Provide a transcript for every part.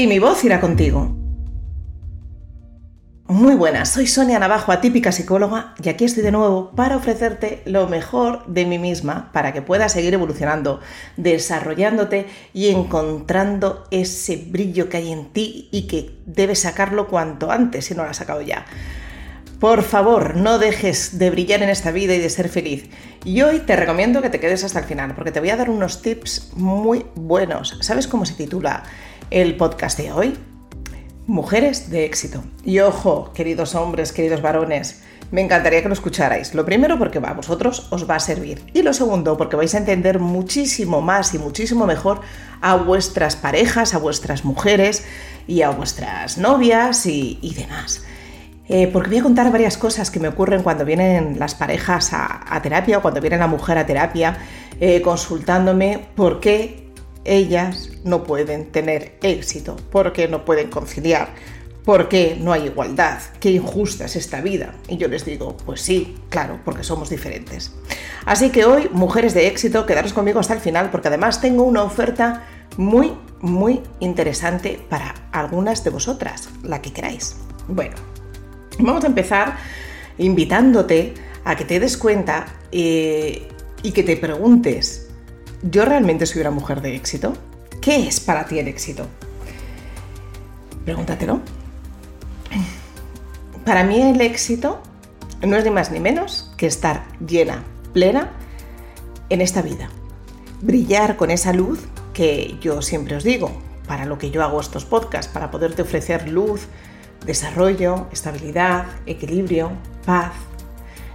y mi voz irá contigo. Muy buenas, soy Sonia Navajo, atípica psicóloga, y aquí estoy de nuevo para ofrecerte lo mejor de mí misma para que puedas seguir evolucionando, desarrollándote y encontrando ese brillo que hay en ti y que debes sacarlo cuanto antes si no lo has sacado ya. Por favor, no dejes de brillar en esta vida y de ser feliz. Y hoy te recomiendo que te quedes hasta el final, porque te voy a dar unos tips muy buenos. ¿Sabes cómo se titula el podcast de hoy? Mujeres de éxito. Y ojo, queridos hombres, queridos varones, me encantaría que lo escucharais. Lo primero porque a vosotros os va a servir. Y lo segundo porque vais a entender muchísimo más y muchísimo mejor a vuestras parejas, a vuestras mujeres y a vuestras novias y, demás. Eh, porque voy a contar varias cosas que me ocurren cuando vienen las parejas a, terapia o cuando viene la mujer a terapia eh, consultándome por qué ellas no pueden tener éxito, por qué no pueden conciliar, por qué no hay igualdad, qué injusta es esta vida. Y yo les digo, pues sí, claro, porque somos diferentes. Así que hoy, mujeres de éxito, quedaros conmigo hasta el final porque además tengo una oferta muy, muy interesante para algunas de vosotras, la que queráis. Bueno, Vamos a empezar invitándote a que te des cuenta eh, y que te preguntes, ¿yo realmente soy una mujer de éxito? ¿Qué es para ti el éxito? Pregúntatelo. Para mí el éxito no es ni más ni menos que estar llena, plena en esta vida. Brillar con esa luz que yo siempre os digo, para lo que yo hago estos podcasts, para poderte ofrecer luz, desarrollo, estabilidad, equilibrio, paz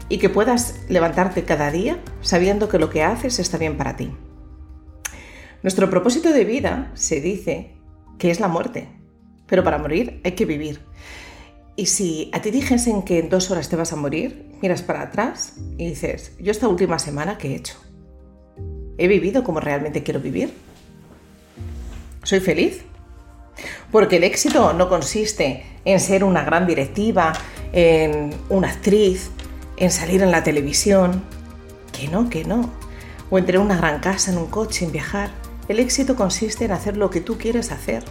y que puedas levantarte cada día sabiendo que lo que haces está bien para ti. Nuestro propósito de vida se dice que es la muerte, pero para morir hay que vivir. Y si a ti dijesen que en dos horas te vas a morir, miras para atrás y dices, yo esta última semana, ¿qué he hecho? ¿He vivido como realmente quiero vivir? ¿Soy feliz? Porque el éxito no consiste en ser una gran directiva, en una actriz, en salir en la televisión. Que no, que no. O en tener una gran casa, en un coche, en viajar. El éxito consiste en hacer lo que tú quieres hacer.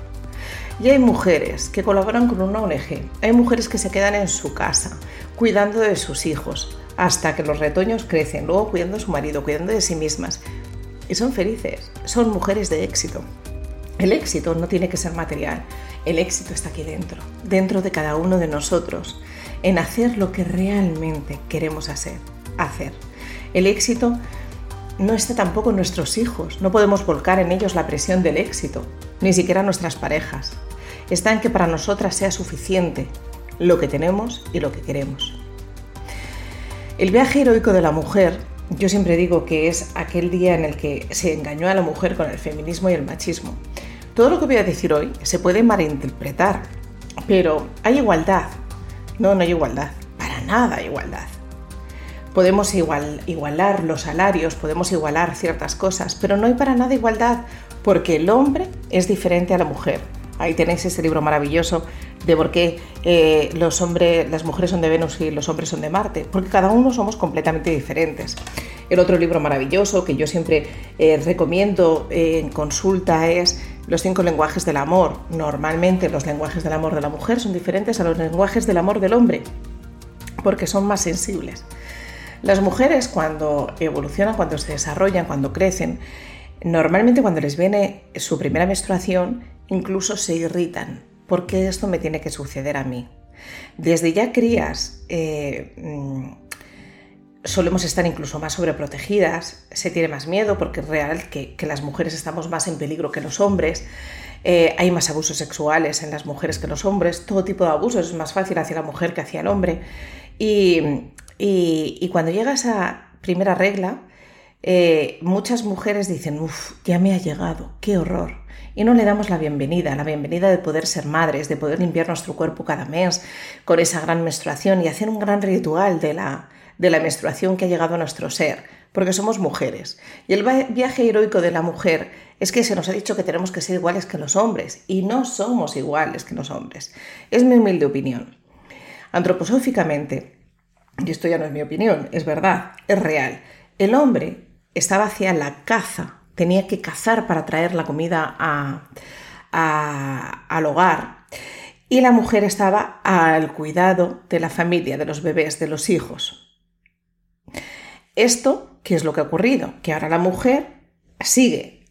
Y hay mujeres que colaboran con una ONG, hay mujeres que se quedan en su casa, cuidando de sus hijos, hasta que los retoños crecen, luego cuidando de su marido, cuidando de sí mismas. Y son felices, son mujeres de éxito. El éxito no tiene que ser material, el éxito está aquí dentro, dentro de cada uno de nosotros, en hacer lo que realmente queremos hacer, hacer. El éxito no está tampoco en nuestros hijos, no podemos volcar en ellos la presión del éxito, ni siquiera nuestras parejas. Está en que para nosotras sea suficiente lo que tenemos y lo que queremos. El viaje heroico de la mujer, yo siempre digo que es aquel día en el que se engañó a la mujer con el feminismo y el machismo. Todo lo que voy a decir hoy se puede malinterpretar, pero hay igualdad. No, no hay igualdad. Para nada hay igualdad. Podemos igualar los salarios, podemos igualar ciertas cosas, pero no hay para nada igualdad porque el hombre es diferente a la mujer. Ahí tenéis ese libro maravilloso de por qué eh, los hombres, las mujeres son de Venus y los hombres son de Marte, porque cada uno somos completamente diferentes. El otro libro maravilloso que yo siempre eh, recomiendo en consulta es Los cinco lenguajes del amor. Normalmente los lenguajes del amor de la mujer son diferentes a los lenguajes del amor del hombre, porque son más sensibles. Las mujeres cuando evolucionan, cuando se desarrollan, cuando crecen, normalmente cuando les viene su primera menstruación, incluso se irritan. ¿Por qué esto me tiene que suceder a mí? Desde ya crías eh, mm, solemos estar incluso más sobreprotegidas, se tiene más miedo porque es real que, las mujeres estamos más en peligro que los hombres. Eh, hay más abusos sexuales en las mujeres que en los hombres, todo tipo de abusos es más fácil hacia la mujer que hacia el hombre. Y, cuando llega esa primera regla, eh, muchas mujeres dicen, uff, ya me ha llegado, qué horror y no le damos la bienvenida, la bienvenida de poder ser madres, de poder limpiar nuestro cuerpo cada mes con esa gran menstruación y hacer un gran ritual de la, de la menstruación que ha llegado a nuestro ser, porque somos mujeres. Y el viaje heroico de la mujer es que se nos ha dicho que tenemos que ser iguales que los hombres, y no somos iguales que los hombres. Es mi humilde opinión. Antroposóficamente, y esto ya no es mi opinión, es verdad, es real, el hombre estaba hacia la caza tenía que cazar para traer la comida a, al hogar y la mujer estaba al cuidado de la familia, de los bebés, de los hijos. Esto, ¿qué es lo que ha ocurrido? Que ahora la mujer sigue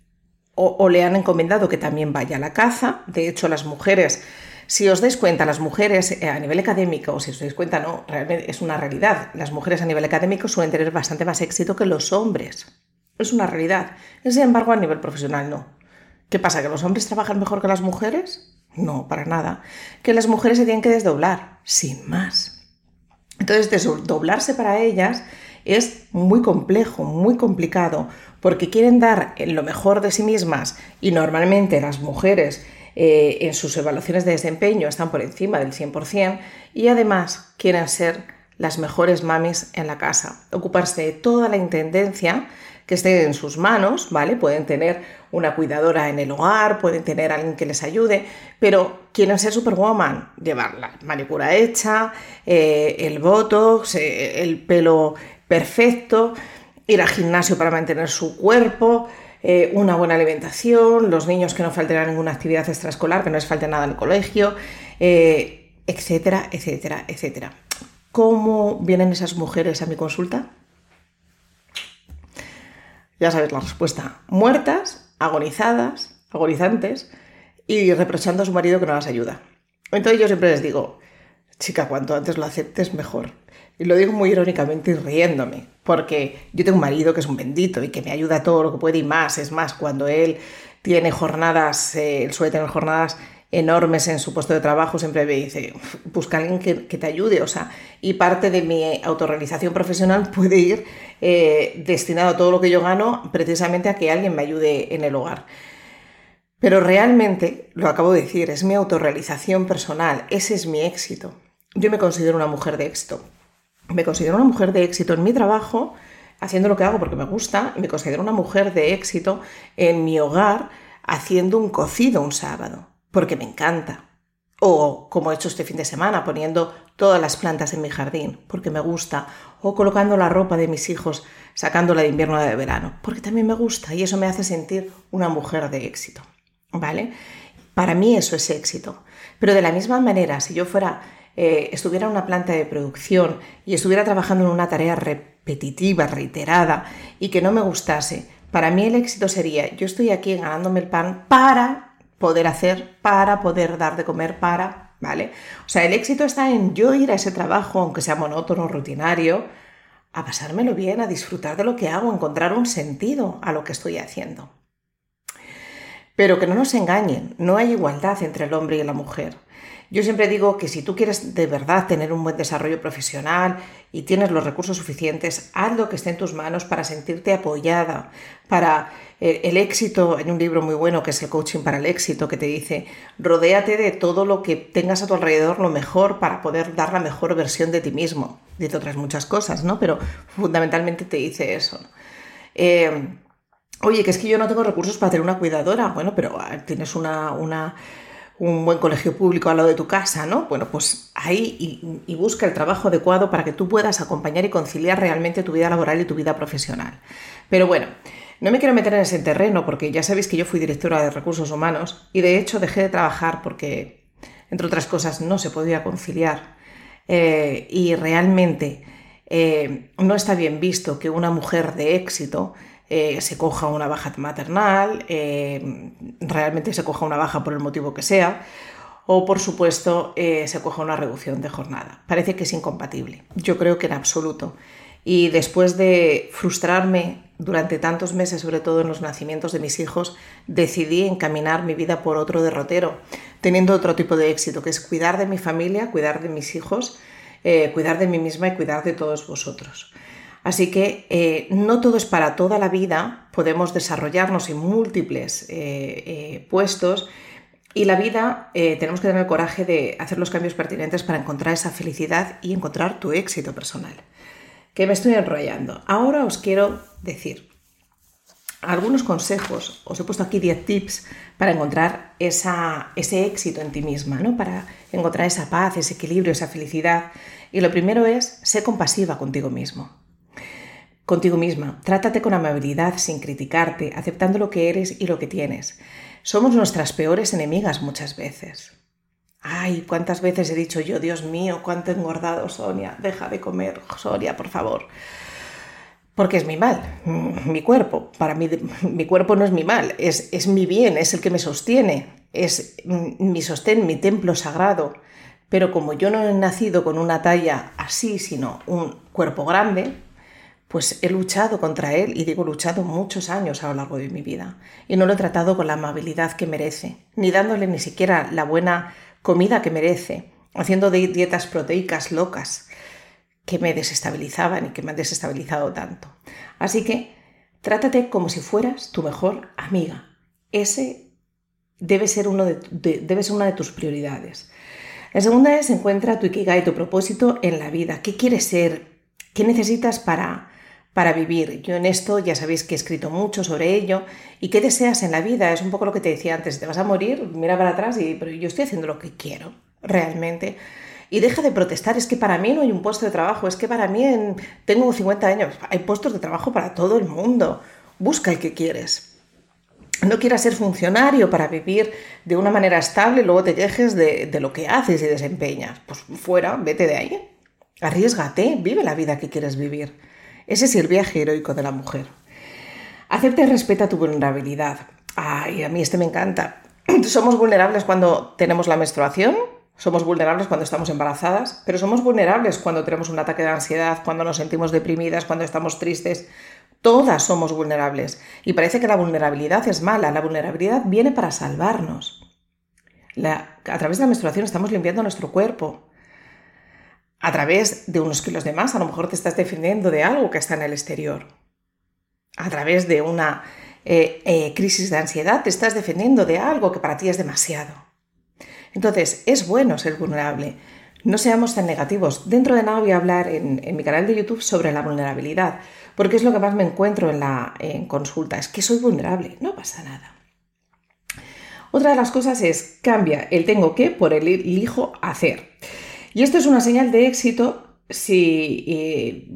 o, o le han encomendado que también vaya a la caza. De hecho, las mujeres si os dais cuenta, las mujeres eh, a nivel académico, o si os dais cuenta, no, realmente es una realidad. Las mujeres a nivel académico suelen tener bastante más éxito que los hombres. Es una realidad. Sin embargo, a nivel profesional no. ¿Qué pasa? ¿Que los hombres trabajan mejor que las mujeres? No, para nada. Que las mujeres se tienen que desdoblar, sin más. Entonces, desdoblarse para ellas es muy complejo, muy complicado, porque quieren dar lo mejor de sí mismas y normalmente las mujeres eh, en sus evaluaciones de desempeño están por encima del 100% y además quieren ser las mejores mamis en la casa, ocuparse de toda la intendencia que esté en sus manos, ¿vale? Pueden tener una cuidadora en el hogar, pueden tener alguien que les ayude, pero quieren ser superwoman, llevar la manicura hecha, eh, el botox, eh, el pelo perfecto, ir al gimnasio para mantener su cuerpo, eh, una buena alimentación, los niños que no falten a ninguna actividad extraescolar, que no les falte nada en el colegio, eh, etcétera, etcétera, etcétera. ¿Cómo vienen esas mujeres a mi consulta? Ya sabes la respuesta. Muertas, agonizadas, agonizantes y reprochando a su marido que no las ayuda. Entonces yo siempre les digo, chica, cuanto antes lo aceptes, mejor. Y lo digo muy irónicamente y riéndome, porque yo tengo un marido que es un bendito y que me ayuda todo lo que puede y más. Es más, cuando él tiene jornadas, eh, él suele tener jornadas enormes en su puesto de trabajo, siempre me dice, busca alguien que, te ayude, o sea, y parte de mi autorrealización profesional puede ir eh, destinado a todo lo que yo gano precisamente a que alguien me ayude en el hogar. Pero realmente, lo acabo de decir, es mi autorrealización personal, ese es mi éxito. Yo me considero una mujer de éxito me considero una mujer de éxito en mi trabajo, haciendo lo que hago porque me gusta, y me considero una mujer de éxito en mi hogar, haciendo un cocido un sábado, porque me encanta. O como he hecho este fin de semana, poniendo todas las plantas en mi jardín, porque me gusta. O colocando la ropa de mis hijos, sacándola de invierno a de verano, porque también me gusta y eso me hace sentir una mujer de éxito. ¿Vale? Para mí eso es éxito. Pero de la misma manera, si yo fuera eh, estuviera en una planta de producción y estuviera trabajando en una tarea repetitiva, reiterada y que no me gustase, para mí el éxito sería, yo estoy aquí ganándome el pan para poder hacer, para poder dar de comer, para, ¿vale? O sea, el éxito está en yo ir a ese trabajo, aunque sea monótono, rutinario, a pasármelo bien, a disfrutar de lo que hago, a encontrar un sentido a lo que estoy haciendo. Pero que no nos engañen, no hay igualdad entre el hombre y la mujer. Yo siempre digo que si tú quieres de verdad tener un buen desarrollo profesional y tienes los recursos suficientes, haz lo que esté en tus manos para sentirte apoyada, para eh, el éxito. Hay un libro muy bueno que es el coaching para el éxito que te dice, rodéate de todo lo que tengas a tu alrededor lo mejor para poder dar la mejor versión de ti mismo. Dice otras muchas cosas, ¿no? Pero fundamentalmente te dice eso. Eh, oye, que es que yo no tengo recursos para tener una cuidadora. Bueno, pero ah, tienes una, una un buen colegio público al lado de tu casa, ¿no? Bueno, pues ahí y, busca el trabajo adecuado para que tú puedas acompañar y conciliar realmente tu vida laboral y tu vida profesional. Pero bueno, no me quiero meter en ese terreno porque ya sabéis que yo fui directora de recursos humanos y de hecho dejé de trabajar porque, entre otras cosas, no se podía conciliar. Eh, y realmente eh, no está bien visto que una mujer de éxito eh, se coja una baja maternal, eh, realmente se coja una baja por el motivo que sea, o por supuesto eh, se coja una reducción de jornada. Parece que es incompatible. Yo creo que en absoluto. Y después de frustrarme durante tantos meses, sobre todo en los nacimientos de mis hijos, decidí encaminar mi vida por otro derrotero, teniendo otro tipo de éxito, que es cuidar de mi familia, cuidar de mis hijos, cuidar de mí misma y cuidar de todos vosotros. Así que eh, no todo es para toda la vida, podemos desarrollarnos en múltiples eh, eh, puestos y la vida tenemos que tener el coraje de hacer los cambios pertinentes para encontrar esa felicidad y encontrar tu éxito personal. Que me estoy enrollando. Ahora os quiero decir algunos consejos, os he puesto aquí 10 tips para encontrar ese éxito en ti misma, ¿no? para encontrar esa paz, ese equilibrio, esa felicidad. Y lo primero es, ser compasiva contigo mismo. Contigo misma. Trátate con amabilidad, sin criticarte, aceptando lo que eres y lo que tienes. Somos nuestras peores enemigas muchas veces. Ay, cuántas veces he dicho yo, Dios mío, cuánto he engordado, Sonia, deja de comer, Sonia, por favor. Porque es mi mal, mi cuerpo. Para mí, mi cuerpo no es mi mal, es, es mi bien, es el que me sostiene, es mi sostén, mi templo sagrado. Pero como yo no he nacido con una talla así, sino un cuerpo grande, pues he luchado contra él y digo luchado muchos años a lo largo de mi vida y no lo he tratado con la amabilidad que merece, ni dándole ni siquiera la buena comida que merece, haciendo dietas proteicas locas que me desestabilizaban y que me han desestabilizado tanto. Así que trátate como si fueras tu mejor amiga. Ese debe ser, uno de, debe ser una de tus prioridades. La segunda es encuentra tu ikigai, tu propósito en la vida. ¿Qué quieres ser? ¿Qué necesitas para para vivir. Yo en esto ya sabéis que he escrito mucho sobre ello. ¿Y qué deseas en la vida? Es un poco lo que te decía antes. Te vas a morir, mira para atrás y pero yo estoy haciendo lo que quiero, realmente. Y deja de protestar, es que para mí no hay un puesto de trabajo, es que para mí tengo 50 años, hay puestos de trabajo para todo el mundo. Busca el que quieres. No quieras ser funcionario para vivir de una manera estable y luego te quejes de, de lo que haces y desempeñas. Pues fuera, vete de ahí. Arriesgate, vive la vida que quieres vivir. Ese es el viaje heroico de la mujer. Acepta y respeta tu vulnerabilidad. Ay, a mí este me encanta. Somos vulnerables cuando tenemos la menstruación, somos vulnerables cuando estamos embarazadas, pero somos vulnerables cuando tenemos un ataque de ansiedad, cuando nos sentimos deprimidas, cuando estamos tristes. Todas somos vulnerables. Y parece que la vulnerabilidad es mala. La vulnerabilidad viene para salvarnos. a través de la menstruación estamos limpiando nuestro cuerpo a través de unos kilos de más, a lo mejor te estás defendiendo de algo que está en el exterior. A través de una eh, eh, crisis de ansiedad, te estás defendiendo de algo que para ti es demasiado. Entonces, es bueno ser vulnerable. No seamos tan negativos. Dentro de nada voy a hablar en, mi canal de YouTube sobre la vulnerabilidad, porque es lo que más me encuentro en la en consulta. Es que soy vulnerable, no pasa nada. Otra de las cosas es cambia el tengo que por el elijo hacer. Y esto es una señal de éxito si eh,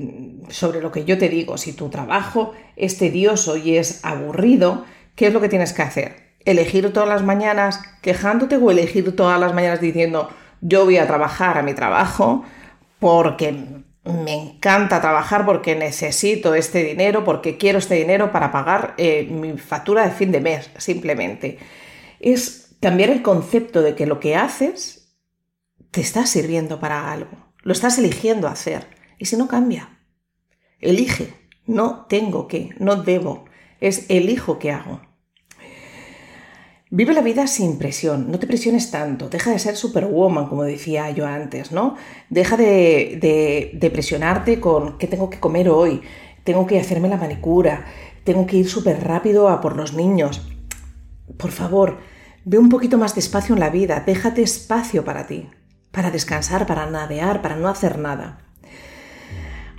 sobre lo que yo te digo, si tu trabajo es tedioso y es aburrido, ¿qué es lo que tienes que hacer? Elegir todas las mañanas quejándote o elegir todas las mañanas diciendo yo voy a trabajar a mi trabajo porque me encanta trabajar porque necesito este dinero, porque quiero este dinero para pagar eh, mi factura de fin de mes, simplemente. Es cambiar el concepto de que lo que haces te estás sirviendo para algo, lo estás eligiendo hacer. Y si no cambia, elige, no tengo que, no debo, es elijo qué hago. Vive la vida sin presión, no te presiones tanto, deja de ser superwoman, como decía yo antes, ¿no? Deja de, de presionarte con qué tengo que comer hoy, tengo que hacerme la manicura, tengo que ir súper rápido a por los niños. Por favor, ve un poquito más despacio en la vida, déjate espacio para ti para descansar, para nadear, para no hacer nada.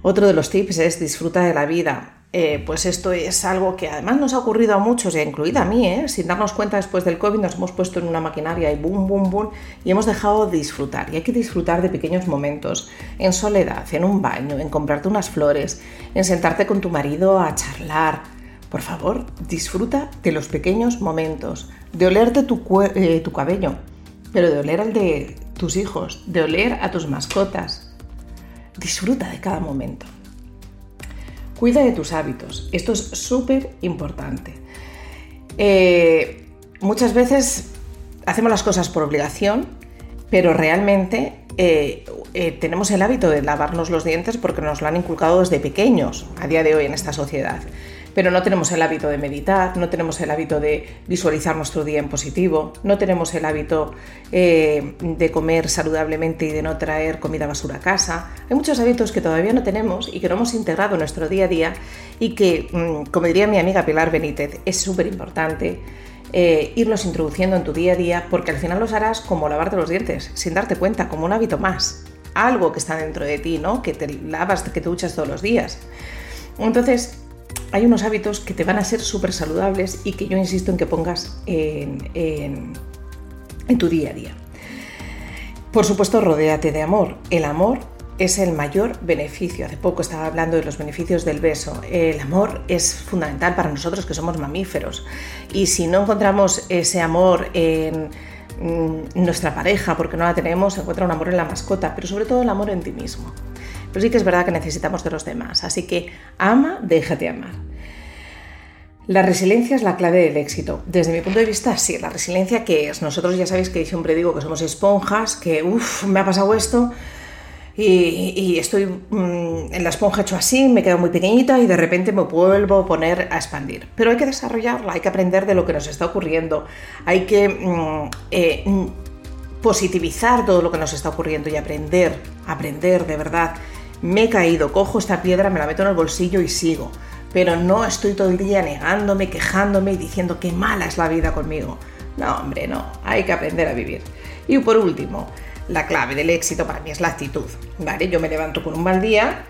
Otro de los tips es disfruta de la vida. Eh, pues esto es algo que además nos ha ocurrido a muchos, incluida a mí, ¿eh? sin darnos cuenta después del COVID nos hemos puesto en una maquinaria y boom, boom, boom, y hemos dejado de disfrutar. Y hay que disfrutar de pequeños momentos, en soledad, en un baño, en comprarte unas flores, en sentarte con tu marido a charlar. Por favor, disfruta de los pequeños momentos, de olerte tu, eh, tu cabello, pero de oler al de tus hijos, de oler a tus mascotas. Disfruta de cada momento. Cuida de tus hábitos. Esto es súper importante. Eh, muchas veces hacemos las cosas por obligación, pero realmente eh, eh, tenemos el hábito de lavarnos los dientes porque nos lo han inculcado desde pequeños a día de hoy en esta sociedad pero no tenemos el hábito de meditar, no tenemos el hábito de visualizar nuestro día en positivo, no tenemos el hábito eh, de comer saludablemente y de no traer comida basura a casa. Hay muchos hábitos que todavía no tenemos y que no hemos integrado en nuestro día a día y que, mm, como diría mi amiga Pilar Benítez, es súper importante. Eh, irlos introduciendo en tu día a día porque al final los harás como lavarte los dientes, sin darte cuenta, como un hábito más, algo que está dentro de ti, ¿no? Que te lavas, que te duchas todos los días. Entonces, hay unos hábitos que te van a ser súper saludables y que yo insisto en que pongas en, tu día a día. Por supuesto, rodéate de amor. El amor es el mayor beneficio. Hace poco estaba hablando de los beneficios del beso. El amor es fundamental para nosotros que somos mamíferos. Y si no encontramos ese amor en mm, nuestra pareja porque no la tenemos, encuentra un amor en la mascota, pero sobre todo el amor en ti mismo. Pero sí que es verdad que necesitamos de los demás. Así que ama, déjate amar. La resiliencia es la clave del éxito. Desde mi punto de vista, sí, la resiliencia que es. Nosotros ya sabéis que siempre digo que somos esponjas, que uff, me ha pasado esto, y, estoy mm, en la esponja hecho así, me quedo muy pequeñita y de repente me vuelvo a poner a expandir. Pero hay que desarrollarla, hay que aprender de lo que nos está ocurriendo, hay que mm, eh, mm, positivizar todo lo que nos está ocurriendo y aprender, aprender de verdad. Me he caído, cojo esta piedra, me la meto en el bolsillo y sigo. Pero no estoy todo el día negándome, quejándome y diciendo que mala es la vida conmigo. No, hombre, no, hay que aprender a vivir. Y por último, la clave del éxito para mí es la actitud, ¿vale? Yo me levanto con un mal día,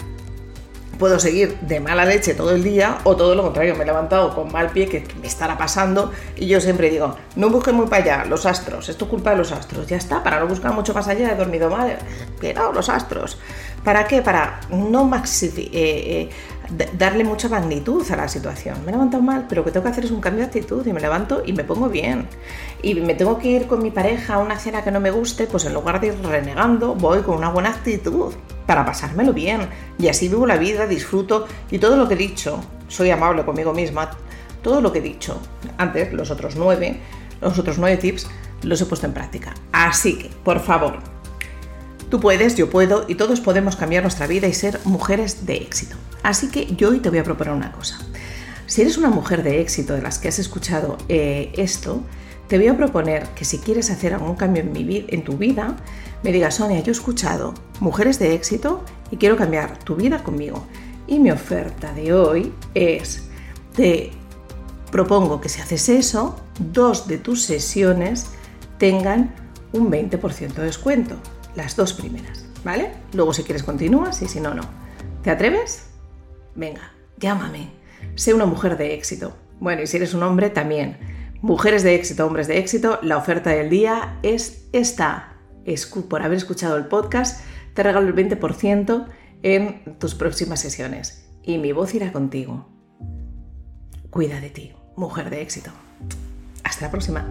puedo seguir de mala leche todo el día o todo lo contrario, me he levantado con mal pie que me estará pasando y yo siempre digo, no busques muy para allá, los astros, esto es culpa de los astros, ya está, para no buscar mucho más allá, he dormido mal, pero los astros. ¿Para qué? Para no maxi eh, eh, darle mucha magnitud a la situación. Me he levantado mal, pero lo que tengo que hacer es un cambio de actitud y me levanto y me pongo bien. Y me tengo que ir con mi pareja a una cena que no me guste, pues en lugar de ir renegando, voy con una buena actitud para pasármelo bien. Y así vivo la vida, disfruto y todo lo que he dicho, soy amable conmigo misma, todo lo que he dicho antes, los otros nueve, los otros nueve tips, los he puesto en práctica. Así que, por favor, Tú puedes, yo puedo y todos podemos cambiar nuestra vida y ser mujeres de éxito. Así que yo hoy te voy a proponer una cosa. Si eres una mujer de éxito de las que has escuchado eh, esto, te voy a proponer que si quieres hacer algún cambio en, en tu vida, me digas, Sonia, yo he escuchado mujeres de éxito y quiero cambiar tu vida conmigo. Y mi oferta de hoy es, te propongo que si haces eso, dos de tus sesiones tengan un 20% de descuento las dos primeras, ¿vale? Luego si quieres continúas y si no, no. ¿Te atreves? Venga, llámame. Sé una mujer de éxito. Bueno, y si eres un hombre, también. Mujeres de éxito, hombres de éxito, la oferta del día es esta. Por haber escuchado el podcast, te regalo el 20% en tus próximas sesiones. Y mi voz irá contigo. Cuida de ti, mujer de éxito. Hasta la próxima.